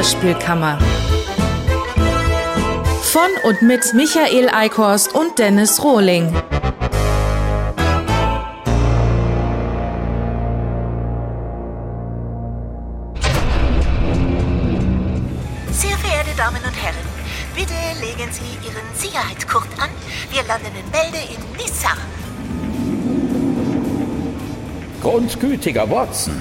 Hörspielkammer. Von und mit Michael Eickhorst und Dennis Rohling. Sehr verehrte Damen und Herren, bitte legen Sie Ihren Sicherheitsgurt an. Wir landen in Melde in Nissa. Grundgütiger Watson,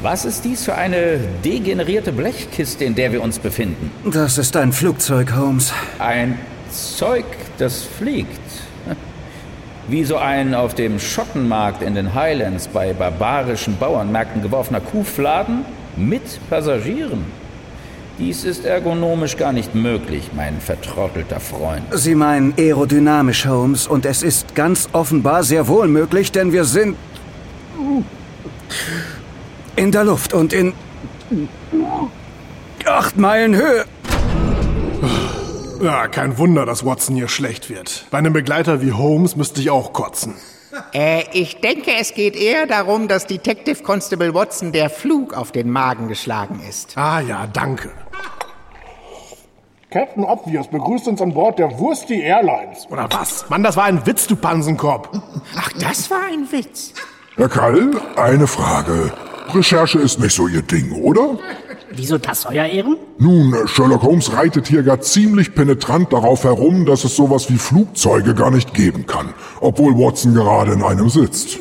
was ist dies für eine degenerierte Blechkiste, in der wir uns befinden? Das ist ein Flugzeug, Holmes. Ein Zeug, das fliegt. Wie so ein auf dem Schottenmarkt in den Highlands bei barbarischen Bauernmärkten geworfener Kuhfladen mit Passagieren. Dies ist ergonomisch gar nicht möglich, mein vertrottelter Freund. Sie meinen aerodynamisch, Holmes, und es ist ganz offenbar sehr wohl möglich, denn wir sind in der Luft und in acht Meilen Höhe. Ja, kein Wunder, dass Watson hier schlecht wird. Bei einem Begleiter wie Holmes müsste ich auch kotzen. Äh, ich denke, es geht eher darum, dass Detective Constable Watson der Flug auf den Magen geschlagen ist. Ah ja, danke. Captain Obvious begrüßt uns an Bord der Wursti Airlines. Oder was? Mann, das war ein Witz, du Pansenkorb. Ach, das war ein Witz. Herr Kall, eine Frage. Recherche ist nicht so Ihr Ding, oder? Wieso das, Euer Ehren? Nun, Sherlock Holmes reitet hier gar ziemlich penetrant darauf herum, dass es sowas wie Flugzeuge gar nicht geben kann, obwohl Watson gerade in einem sitzt.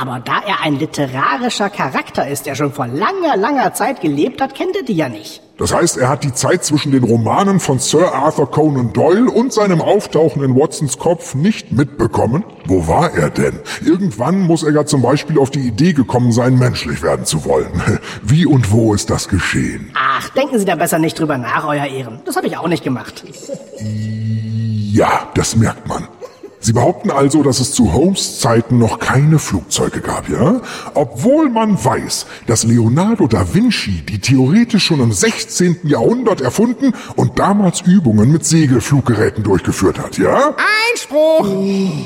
Aber da er ein literarischer Charakter ist, der schon vor langer, langer Zeit gelebt hat, kennt er die ja nicht. Das heißt, er hat die Zeit zwischen den Romanen von Sir Arthur Conan Doyle und seinem Auftauchen in Watsons Kopf nicht mitbekommen? Wo war er denn? Irgendwann muss er ja zum Beispiel auf die Idee gekommen sein, menschlich werden zu wollen. Wie und wo ist das geschehen? Ach, denken Sie da besser nicht drüber nach, Euer Ehren. Das habe ich auch nicht gemacht. Ja, das merkt man. Sie behaupten also, dass es zu Holmes Zeiten noch keine Flugzeuge gab, ja? Obwohl man weiß, dass Leonardo da Vinci die theoretisch schon im 16. Jahrhundert erfunden und damals Übungen mit Segelfluggeräten durchgeführt hat, ja? Einspruch!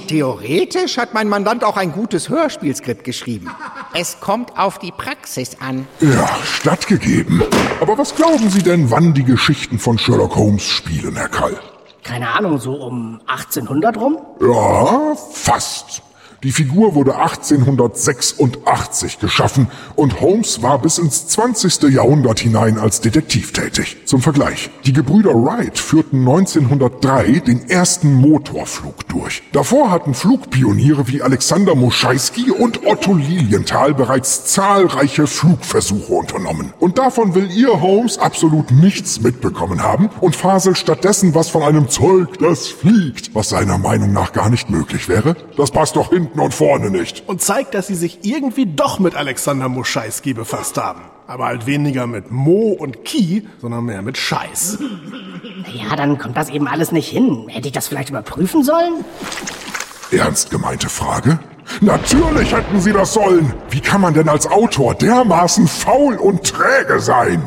Theoretisch hat mein Mandant auch ein gutes Hörspielskript geschrieben. Es kommt auf die Praxis an. Ja, stattgegeben. Aber was glauben Sie denn, wann die Geschichten von Sherlock Holmes spielen, Herr Kall? Keine Ahnung, so um 1800 rum? Ja, fast. Die Figur wurde 1886 geschaffen und Holmes war bis ins 20. Jahrhundert hinein als Detektiv tätig. Zum Vergleich. Die Gebrüder Wright führten 1903 den ersten Motorflug durch. Davor hatten Flugpioniere wie Alexander Moscheiski und Otto Lilienthal bereits zahlreiche Flugversuche unternommen. Und davon will ihr Holmes absolut nichts mitbekommen haben und faselt stattdessen was von einem Zeug, das fliegt, was seiner Meinung nach gar nicht möglich wäre. Das passt doch hinten und vorne nicht. Und zeigt, dass sie sich irgendwie doch mit Alexander Moscheiski befasst haben. Aber halt weniger mit Mo und Ki, sondern mehr mit Scheiß. Ja, dann kommt das eben alles nicht hin. Hätte ich das vielleicht überprüfen sollen? Ernst gemeinte Frage? Natürlich hätten Sie das sollen. Wie kann man denn als Autor dermaßen faul und träge sein?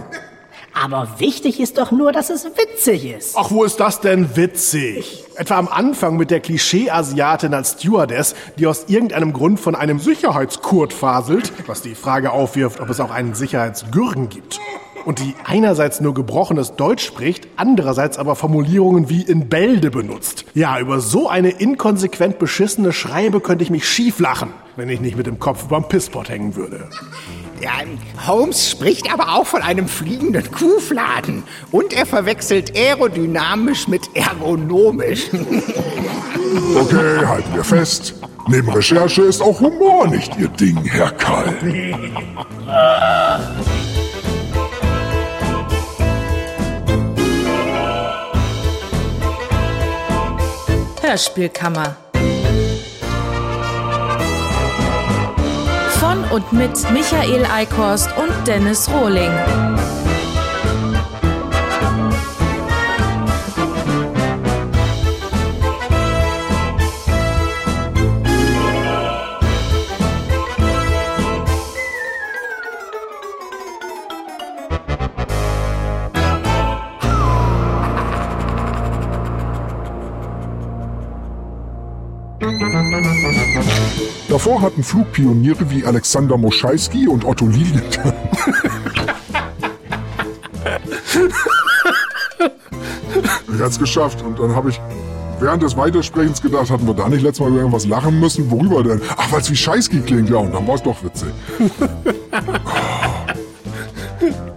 Aber wichtig ist doch nur, dass es witzig ist. Ach, wo ist das denn witzig? Etwa am Anfang mit der Klischee-Asiatin als Stewardess, die aus irgendeinem Grund von einem Sicherheitskurt faselt, was die Frage aufwirft, ob es auch einen Sicherheitsgürgen gibt. Und die einerseits nur gebrochenes Deutsch spricht, andererseits aber Formulierungen wie in Bälde benutzt. Ja, über so eine inkonsequent beschissene Schreibe könnte ich mich schief lachen, wenn ich nicht mit dem Kopf überm Pisspot hängen würde. Ja, Holmes spricht aber auch von einem fliegenden Kuhfladen. Und er verwechselt aerodynamisch mit ergonomisch. Okay, halten wir fest. Neben Recherche ist auch Humor nicht Ihr Ding, Herr Kall. Hörspielkammer. Und mit Michael Eickhorst und Dennis Rohling. Davor hatten Flugpioniere wie Alexander Moscheiski und Otto Lilith. ich hat's geschafft und dann habe ich während des Weitersprechens gedacht, hatten wir da nicht letztes Mal über irgendwas lachen müssen? Worüber denn? Ach, weil es wie Scheißki klingt, ja, und dann war es doch witzig.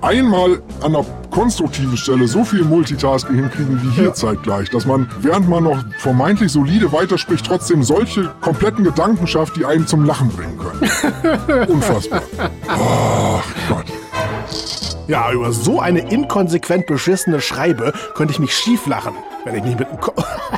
Einmal an einer konstruktiven Stelle so viel Multitasking hinkriegen wie hier zeitgleich, dass man, während man noch vermeintlich solide weiterspricht, trotzdem solche kompletten Gedanken schafft, die einen zum Lachen bringen können. Unfassbar. Ach Gott. Ja, über so eine inkonsequent beschissene Schreibe könnte ich mich schief lachen, wenn ich nicht mit dem Kopf...